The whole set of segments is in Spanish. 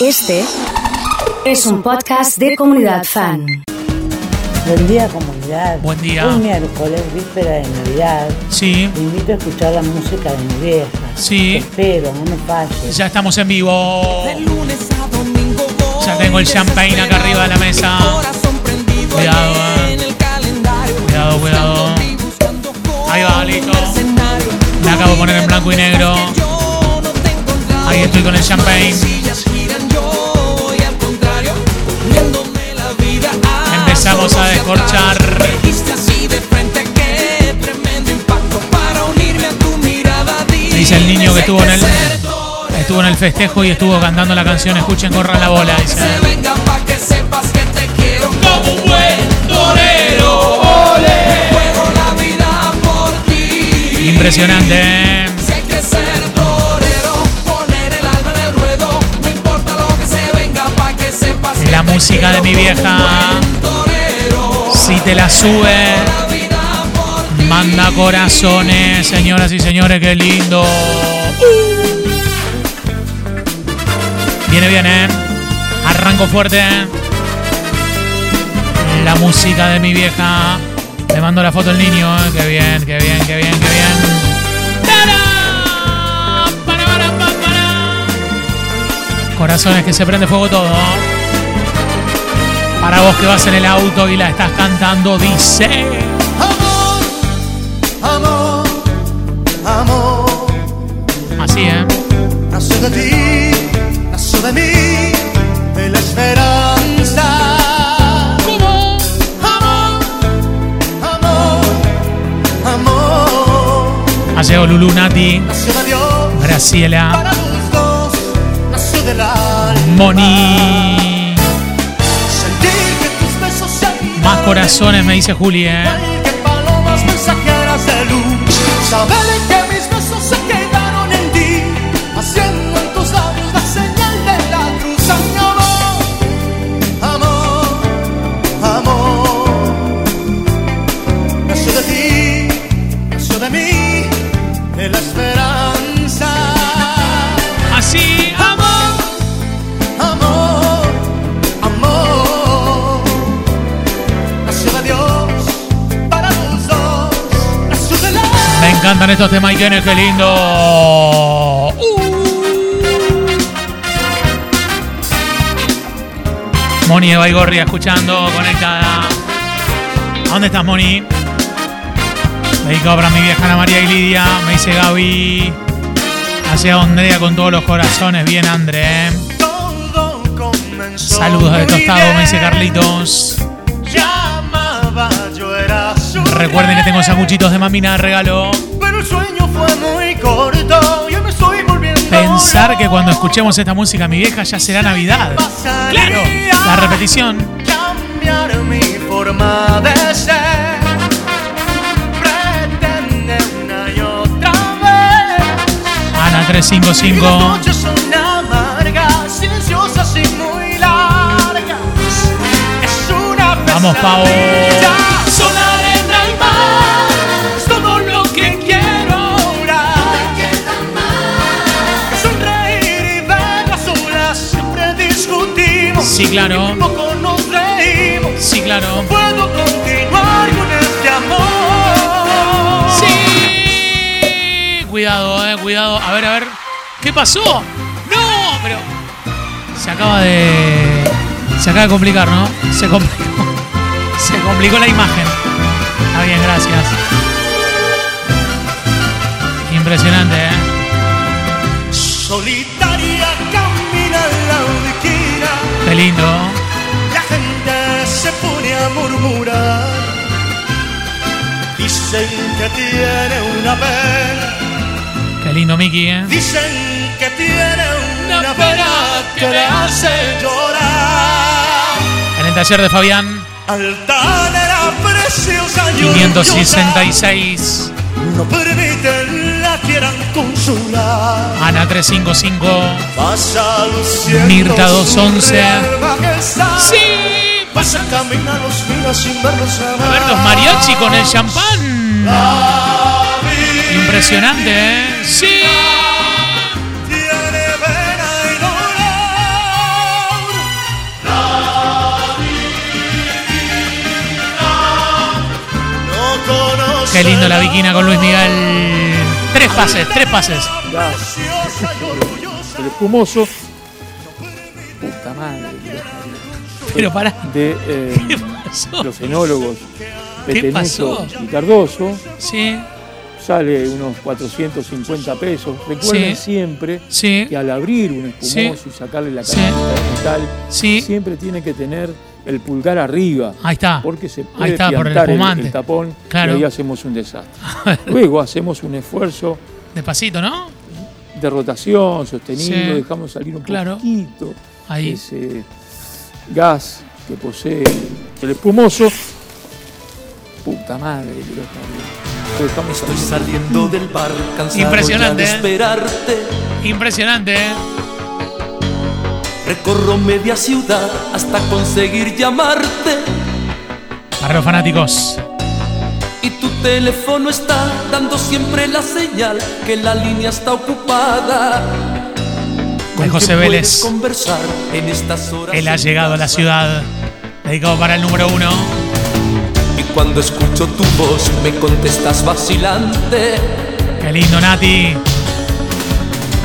Este es un podcast de comunidad fan. Buen día comunidad. Buen día. Hoy miércoles, víspera de Navidad. Sí, Te invito a escuchar la música de mi vieja. Sí. Te espero, no me falles. ya estamos en vivo. De lunes a domingo voy Ya tengo el champagne acá arriba de la mesa. Cuidado, eh. Cuidado, cuidado. Ahí va, listo. Me acabo de poner en blanco y negro. Ahí estoy con el champagne. A tu mirada. Dice el niño que estuvo en el, estuvo en el festejo y estuvo cantando la canción Escuchen, corran la bola. Dice. Impresionante. ¿eh? La música de mi vieja. Te la sube, manda corazones, señoras y señores, qué lindo. Viene bien, ¿eh? Arranco fuerte. La música de mi vieja. Le mando la foto al niño, ¿eh? Qué bien, qué bien, qué bien, qué bien. Corazones que se prende fuego todo. Para vos que vas en el auto y la estás cantando, dice. Amor, amor, amor, Así, ¿eh? nació de ti, nació de mí, de la esperanza. ¿Cómo? Amor, amor, amor, llegado Lulu Nati, nació de Dios Graciela, para los dos, nació del alma. Moni. Corazones, me dice Juli, Estos temas y tienes, qué lindo. Uh. Moni de Baigorria escuchando, conectada. ¿A dónde estás, Moni? Dedicado para mi vieja Ana María y Lidia. Me dice Gaby. Hacia Andrea con todos los corazones. Bien, André. ¿eh? Saludos de Tostado, me dice. Carlitos. Recuerden que tengo rey, sanguchitos de mamina de regalo. El sueño fue muy corto, yo me estoy volviendo. Pensar que cuando escuchemos esta música, mi vieja, ya será Navidad. Claro, la repetición. cambiar mi forma de ser. Pretende una y otra vez. Ana Y 355. las noches Sí, claro. Y poco nos reímos. Sí, claro. Puedo continuar con este amor. Sí. Cuidado, eh, cuidado. A ver, a ver. ¿Qué pasó? No, pero. Se acaba de. Se acaba de complicar, ¿no? Se complicó. Se complicó la imagen. Está bien, gracias. Impresionante, ¿eh? Solitaria Qué lindo. La gente se pone a murmurar. Dicen que tiene una pena. Qué lindo, Miki, ¿eh? Dicen que tiene una, Una pena pena que le hace llorar. En el taller de Fabián, Altanera preciosa y 566. orgullosa, No permiten quieran consolar. Ana 355. Mirta 211. Sí. Vas a caminar los días sin verlos a ver los mariachi con el champán. Impresionante, ¿eh? Sí. Qué lindo la viquina con Luis Miguel. Tres pases, tres pases. el espumoso. Puta madre. Pero pará. De eh, ¿Qué pasó? los enólogos ¿Qué Petenuto pasó? y Cardoso. Sí, Sale unos 450 pesos. Recuerden Sí. siempre sí, que al abrir un espumoso y sacarle la Sí. cajita de metal, sí. siempre tiene que tener el pulgar arriba. Ahí está. Porque se Ahí puede está, por el tapón Claro. y ahí hacemos un desastre. Luego hacemos un esfuerzo Despacito, ¿no? de rotación sostenido, Sí. dejamos salir un Claro. poquito Ahí. ese gas que posee el espumoso. Puta madre, lo dejamos Estoy salir. saliendo del bar cansado Impresionante, ya de ¿eh? esperarte. Impresionante, ¿eh? Recorro media ciudad hasta conseguir llamarte. Los fanáticos. Y tu teléfono está dando siempre la señal que la línea está ocupada. ¿Con José Vélez. conversar en estas horas Él ha llegado a la ciudad. Dedicado para el número uno. Y cuando escucho tu voz me contestas vacilante. Qué lindo, Nati.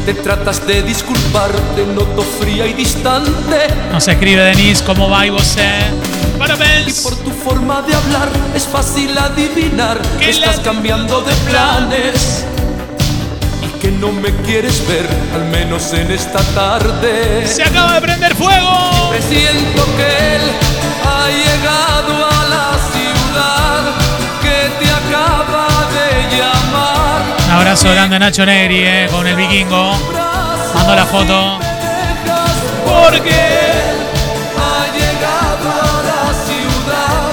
Te tratas de disculpar, te noto fría y distante. Nos escribe Denise, ¿cómo va y vos? eh? Y Parabéns. por tu forma de hablar es fácil adivinar Que estás cambiando de planes. Y que no me quieres ver, al menos en esta tarde. Se acaba de prender fuego. Presiento que él ha llegado a abrazo grande a Nacho Negri, eh, con el vikingo. Mando la foto. Porque ha llegado a la ciudad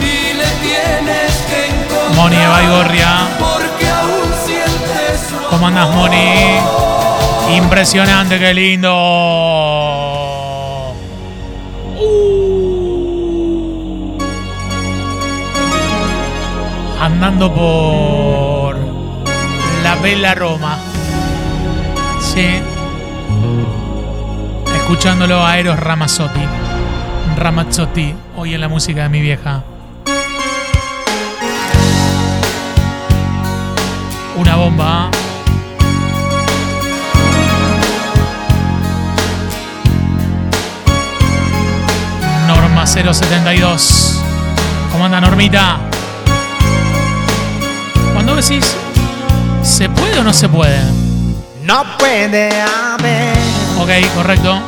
y le tienes que encontrar. Moni de Baigorria. Porque aún sientes su ¿Cómo andás, Moni? Impresionante, qué lindo. Uh. Andando por Bella Roma. Sí. Escuchándolo a Eros Ramazzotti. Ramazzotti, hoy en la música de mi vieja. Una bomba. Norma 072. ¿Cómo anda Normita? Cuando decís, ¿se puede o no se puede? No puede haber Ok, correcto.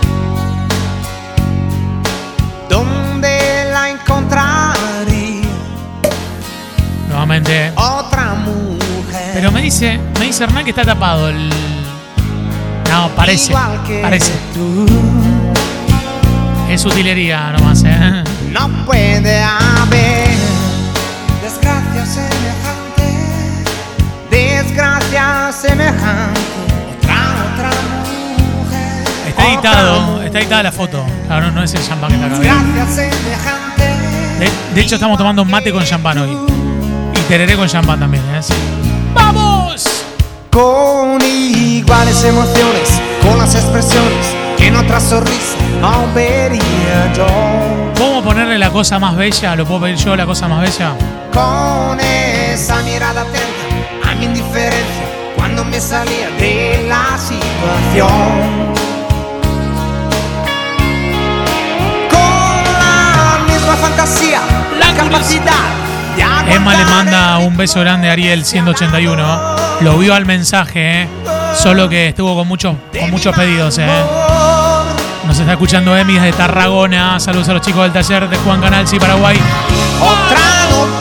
donde la encontraría Nuevamente. otra mujer. Pero me dice, me dice Hernán que está tapado el. No, parece. Parece. tú. Es utilería nomás, ¿eh? No puede haber semejante, otra, otra mujer. Está editado, está editada la foto. Claro, no es el champán que está acá. De, de hecho, estamos tomando un mate con champán hoy. Y tereré con champán también, ¿eh? Sí. ¡Vamos! Con iguales emociones, con las expresiones que en otra sonrisa no vería yo. ¿Cómo ponerle la cosa más bella? ¿Lo puedo pedir yo, la cosa más bella? Con esa mirada atenta a mi indiferencia cuando me salía de la situación. Con la misma fantasía, la capacidad de Emma le manda un beso grande a Ariel 181. Lo vio al mensaje, ¿eh? Solo que estuvo con muchos, con muchos pedidos, ¿eh? Nos está escuchando Emi desde Tarragona. Saludos a los chicos del taller de Juan Canalsi, Paraguay. Otra no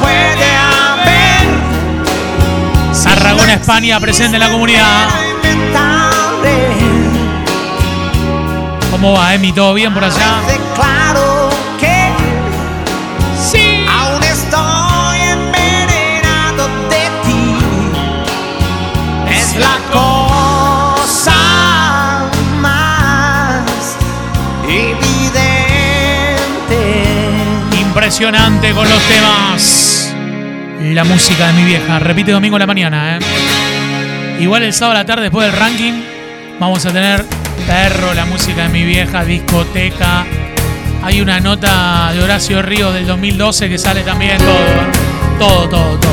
Tarragona, España, presente en la comunidad. ¿Cómo va, Emi? ¿Todo bien por allá? Claro que Sí. aún estoy envenenado de ti. Es la cosa más evidente. Impresionante con los temas. La música de mi vieja. Repite domingo a la mañana, ¿eh? Igual el sábado a la tarde, después del ranking, vamos a tener Perro, la música de mi vieja, discoteca. Hay una nota de Horacio Ríos del 2012 que sale también todo. ¿eh? Todo, todo, todo.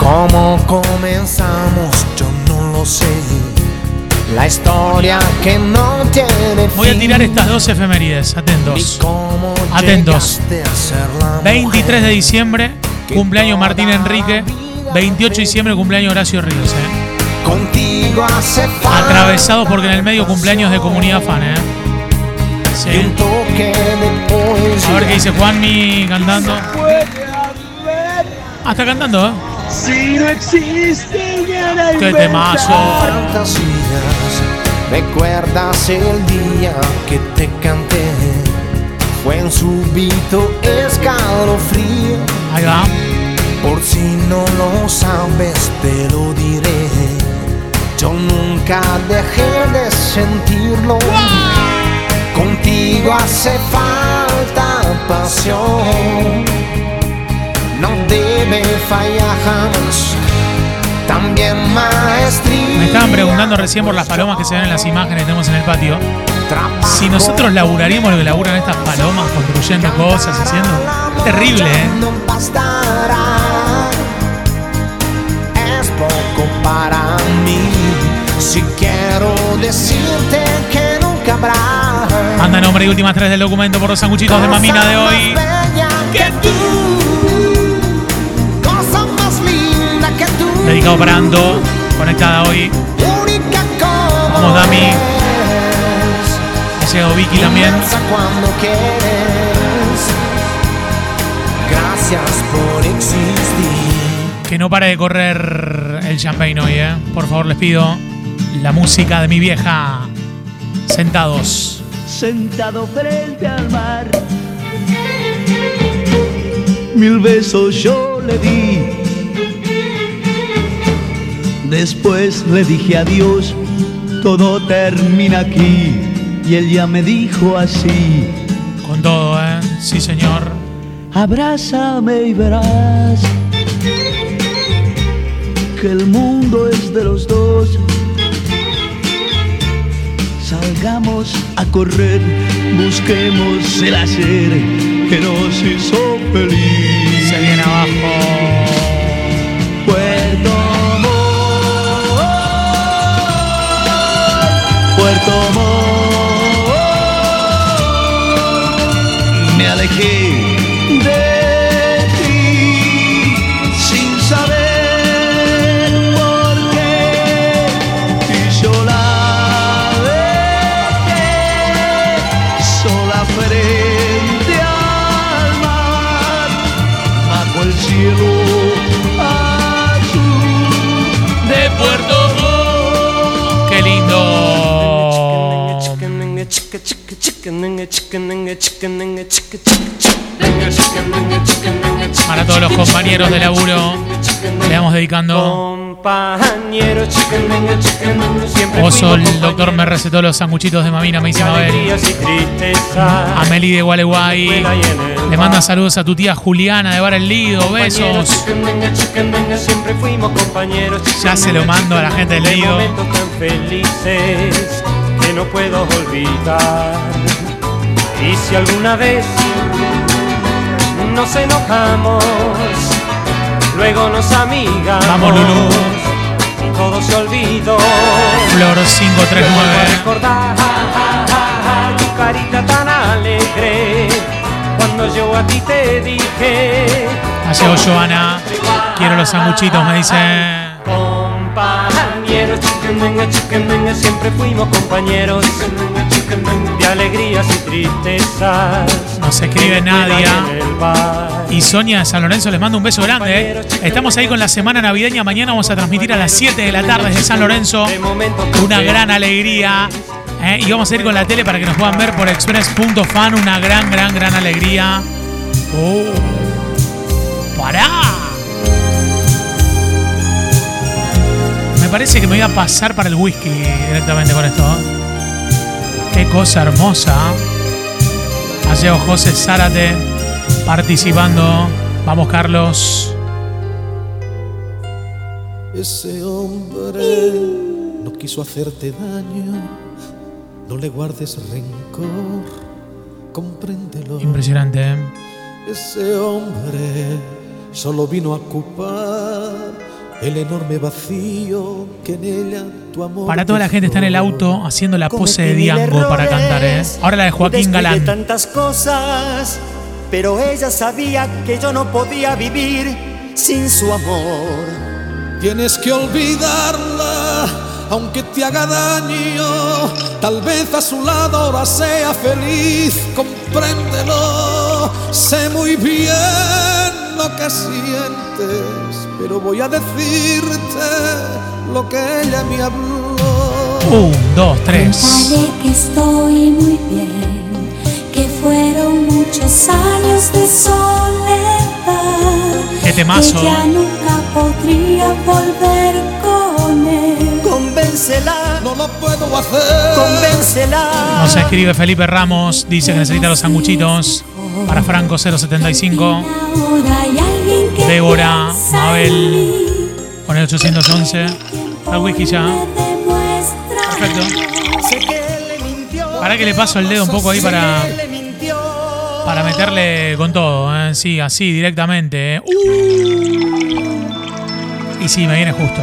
¿Cómo comenzamos? Yo no lo sé. La historia que no tiene Voy a tirar estas dos efemérides, atentos. Atentos. llegaste a ser la 23 de diciembre, cumpleaños Martín Enrique. 28 de diciembre, cumpleaños Horacio Ríos. ¿eh? Contigo hace falta Atravesados porque en el medio cumpleaños de comunidad fan. ¿eh? Sí. A ver qué dice Juanmi cantando. Ah, está cantando, ¿eh? Si no existe Qué temazo. ¿Recuerdas el día que te canté? Fue un súbito escalofrío. Ahí va. Por si no lo sabes, te lo diré. Yo nunca dejé de sentirlo. Contigo hace falta pasión. No debe fallar jamás. También maestría. Me estaban preguntando recién por las palomas que se ven en las imágenes que tenemos en el patio. Si nosotros laburaríamos lo que laburan estas palomas, construyendo cosas, haciendo. Terrible, ¿eh? No bastará. Es poco para mí. Si quiero decirte que nunca habrá. Manda nombre y últimas tres del documento por los sanguchitos de mamina de hoy. Cosa más bella que tú. Cosa más linda que tú. Dedicado para Ando, conectada hoy. Única como Vamos, Dami. Ha llegado Vicky también. Inmensa cuando quieres. Gracias por existir. Que no pare de correr el champagne hoy, ¿eh? Por favor, les pido la música de mi vieja. Sentados. sentado frente al mar. Mil besos yo le di. Después le dije adiós, todo termina aquí. Y ella me dijo así, Con todo, ¿eh? Sí, señor. Abrázame y verás que el mundo es de los dos. Salgamos a correr, busquemos el hacer que nos hizo feliz. Se viene abajo. Puerto Montt, Puerto Para todos los compañeros de laburo, le vamos dedicando. Oso, el doctor me recetó los sanguchitos de mamina, me dice Mabel. Ameli de Gualeguay. Le manda saludos a tu tía Juliana de Bar El Lido. Besos. Ya se lo mando a la gente del De Lido. no puedo olvidar. Y si alguna vez nos enojamos, luego nos amigamos. Vamos, Lulú. Y todo se olvidó. Flor Vuelvo a 539. recordar tu carita tan alegre cuando yo a ti te dije llegado Joana. Quiero los sanguchitos, me dice. compañeros chiquendenga, chiquendenga, siempre fuimos compañeros de alegrías y tristezas Nos escribe Nadia. y Sonia de San Lorenzo les mando un beso grande. ¿eh? Estamos ahí con la semana navideña. Mañana vamos a transmitir a las 7 de la tarde desde San Lorenzo. Una gran alegría. ¿eh? Y vamos a ir con la tele para que nos puedan ver por express.fan. Una gran, gran, gran alegría. Oh. ¡Pará! Me parece que me voy a pasar para el whisky directamente con esto. ¿eh? Qué cosa hermosa. Ha llegado José Zárate participando. Vamos, Carlos. Ese hombre no quiso hacerte daño, no le guardes rencor, compréndelo. Impresionante, ¿eh? Ese hombre solo vino a ocupar el enorme vacío que en ella. Para toda la gente está en el auto haciendo la pose de Diango para cantar, ¿eh? Ahora la de Joaquín Galán. tantas cosas, pero ella sabía que yo no podía vivir sin su amor. Tienes que olvidarla, aunque te haga daño. Tal vez a su lado ahora sea feliz, compréndelo. Sé muy bien lo que sientes, pero voy a decirte lo que ella me habló. Un, dos, tres. Dale que estoy muy bien, que fueron muchos años de soledad. Qué temazo. Que ya nunca podría volver con él. Convéncela, No lo puedo hacer. convéncela. Nos escribe Felipe Ramos, dice que necesita los sanguchitos. Para Franco 075. Ahora hay alguien que Débora, Mabel. Con el 811. Al whisky ya. Perfecto. Sé que él le mintió. Para que le paso el dedo un poco ahí para, para meterle con todo. ¿eh? Sí, así directamente. ¿eh? Uh. Y sí, me viene justo.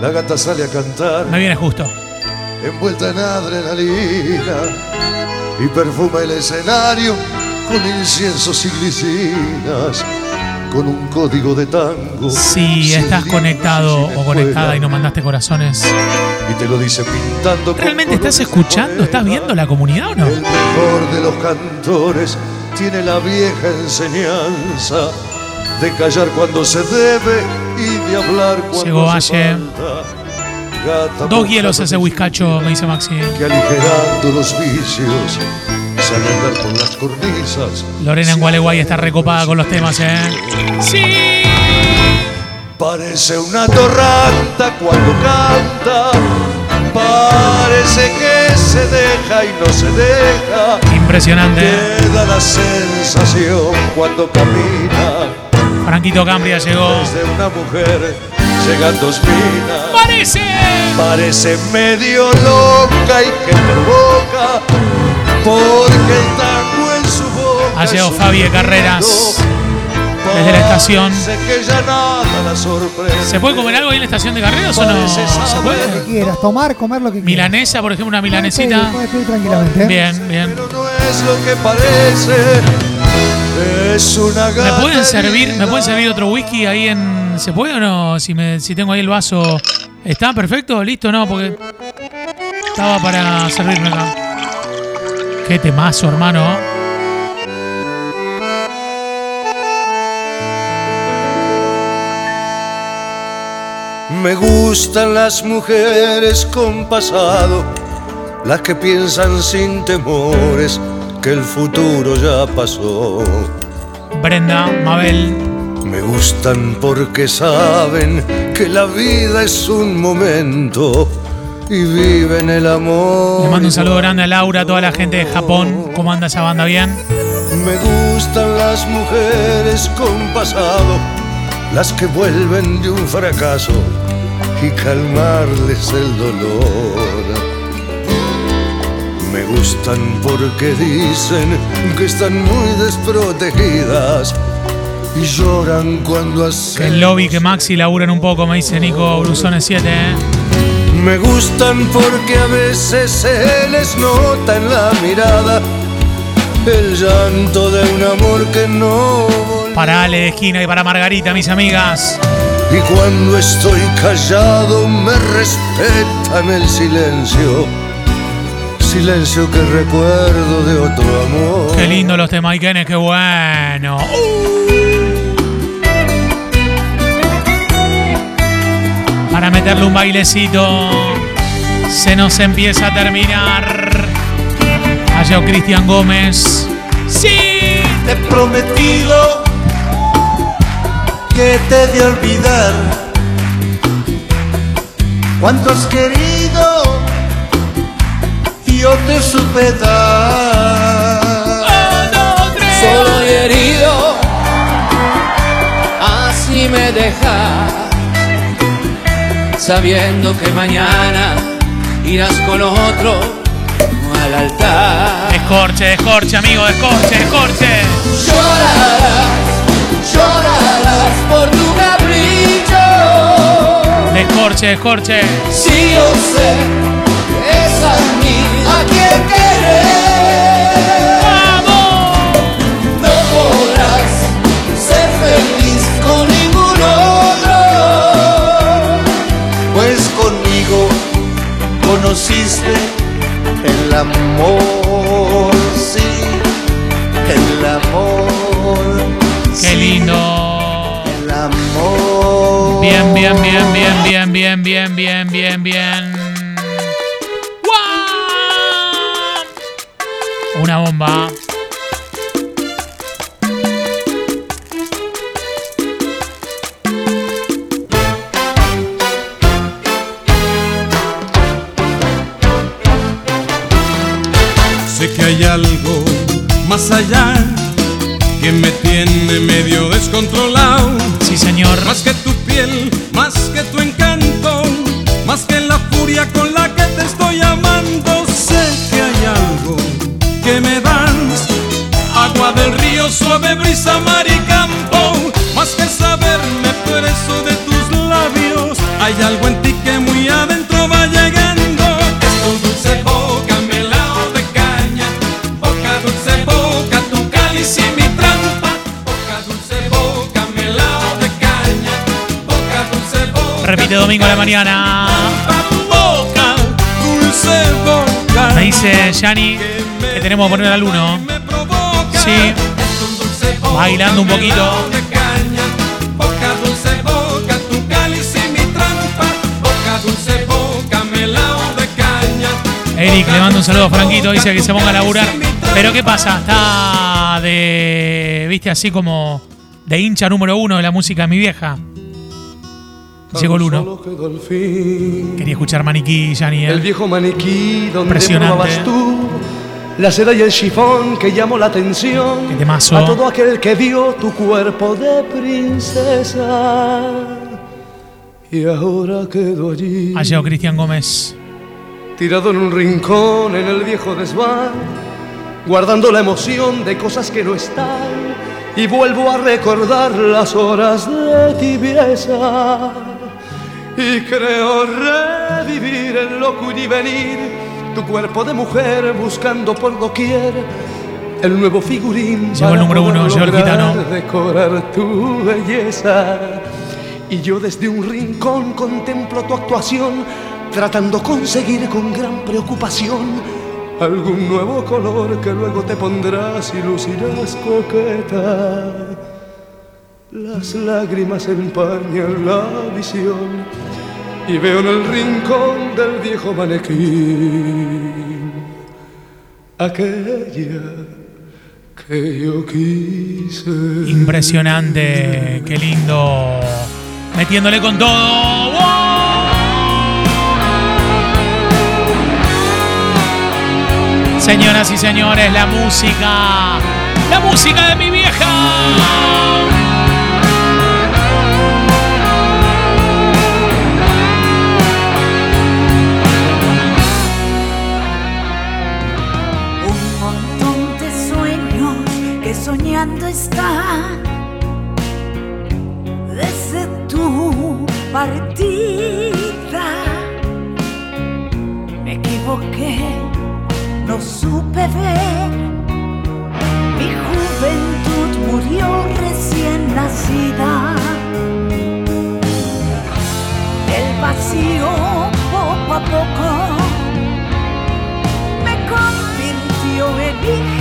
La gata sale a cantar, Me viene justo. envuelta en adrenalina, y perfuma el escenario con inciensos y glicinas, con un código de tango. Si estás conectado o conectada y no mandaste corazones, y te lo dice pintando. ¿realmente estás escuchando? ¿Estás viendo la comunidad o no? El mejor de los cantores tiene la vieja enseñanza de callar cuando se debe y de hablar cuando Llegó Valle. Dos hielos ese whiskacho, me dice Maxi. que aligerando los vicios a andar por las cornisas. Lorena en Gualeguay está recopada con los temas, ¿eh? ¡Sí! Parece una torranta cuando canta, parece que se deja y no se deja. Impresionante. Queda la sensación cuando camina Franquito Cambria llegó. desde una mujer llegan dos minas. ¡Parece! Parece medio loca y que provoca Ha llegado Fabi de Carreras. Desde la estación. Parece que ya nada la sorprende. ¿Se puede comer algo ahí en la estación de carreras o no? ¿Se puede? quieras, tomar, comer lo que quieras. Milanesa, por ejemplo, una milanesita. Puedes pedir tranquilamente. Bien, bien. Pero no es lo que parece. Es una ¿Me pueden servir, me pueden servir otro whisky ahí en. ¿Se puede o no? Si me, si tengo ahí el vaso. ¿Está perfecto? ¿Listo? No, porque. Estaba para servirme acá. Qué temazo, hermano. Me gustan las mujeres con pasado, las que piensan sin temores que el futuro ya pasó. Brenda, Mabel. Me gustan porque saben que la vida es un momento y viven el amor. Le mando un saludo grande a Laura, a toda la gente de Japón. ¿Cómo anda esa banda? ¿Bien? Me gustan las mujeres con pasado, las que vuelven de un fracaso y calmarles el dolor. Me gustan porque dicen que están muy desprotegidas y lloran cuando hacen. el lobby, que Maxi laburen un poco, me dice Nico Brusones 7, ¿eh? Me gustan porque a veces se les nota en la mirada el llanto de un amor que no volvió. Para Ale de esquina y para Margarita, mis amigas. Y cuando estoy callado me respetan el silencio. Silencio que recuerdo de otro amor. Qué lindo los temas, Ikenes, qué bueno. Para meterle un bailecito. Se nos empieza a terminar. Allá Cristian Gómez. ¡Sí! Te he prometido que te de olvidar cuánto has querido yo te supe dar. Solo herido, así me deja, sabiendo que mañana irás con otro al altar. Escorche, escorche, amigo, escorche, escorche. Llorarás, llorarás por tu capricho. Descorche, descorche. Si yo sé que es a mí a quien querer. Conociste el amor, sí, el amor. Qué lindo. El amor. Bien, bien, bien, bien, bien, bien, bien, bien, bien, bien. ¡Guau! Una bomba. Más allá que me tiene medio descontrolado. Sí, señor. Más que tu piel, más que tu encanto, más que la furia con la que te estoy amando. Sé que hay algo que me das. Agua del río, suave brisa, mar Repite domingo a la mañana. Me dice Yani que tenemos que poner al uno. Sí. Bailando un poquito. Eric le manda un saludo a Franquito, dice que se ponga a laburar. Pero ¿qué pasa? Está de. viste, así como de hincha número uno de la música de mi vieja. Llegó el uno. El fin. Quería escuchar maniquí, Yani. ¿eh? El viejo maniquí donde Impresionante. probabas tú la seda y el chifón que llamó la atención a todo aquel que vio tu cuerpo de princesa. Y ahora quedó allí, Ha llegado Cristian Gómez. tirado en un rincón en el viejo desván, guardando la emoción de cosas que no están. Y vuelvo a recordar las horas de tibieza. Y creo revivir el loco y venir tu cuerpo de mujer buscando por doquier el nuevo figurín Llegó el número uno, lograr gitano. decorar tu belleza. Y yo desde un rincón contemplo tu actuación tratando conseguir con gran preocupación algún nuevo color que luego te pondrás y lucirás coqueta. Las lágrimas empañan la visión y veo en el rincón del viejo manequín aquella que yo quise. Impresionante, qué lindo. Metiéndole con todo. Señoras y señores, la música. La música de mi vieja. Están desde tu partida. Me equivoqué, no supe ver. Mi juventud murió recién nacida. El vacío poco a poco me convirtió en hija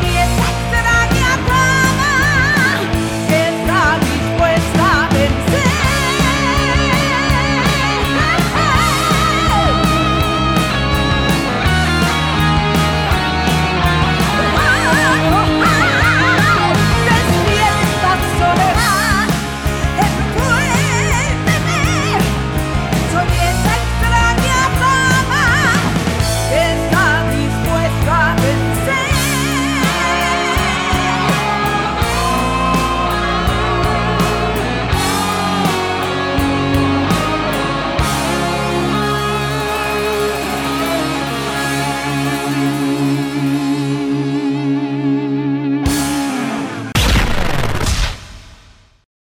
be a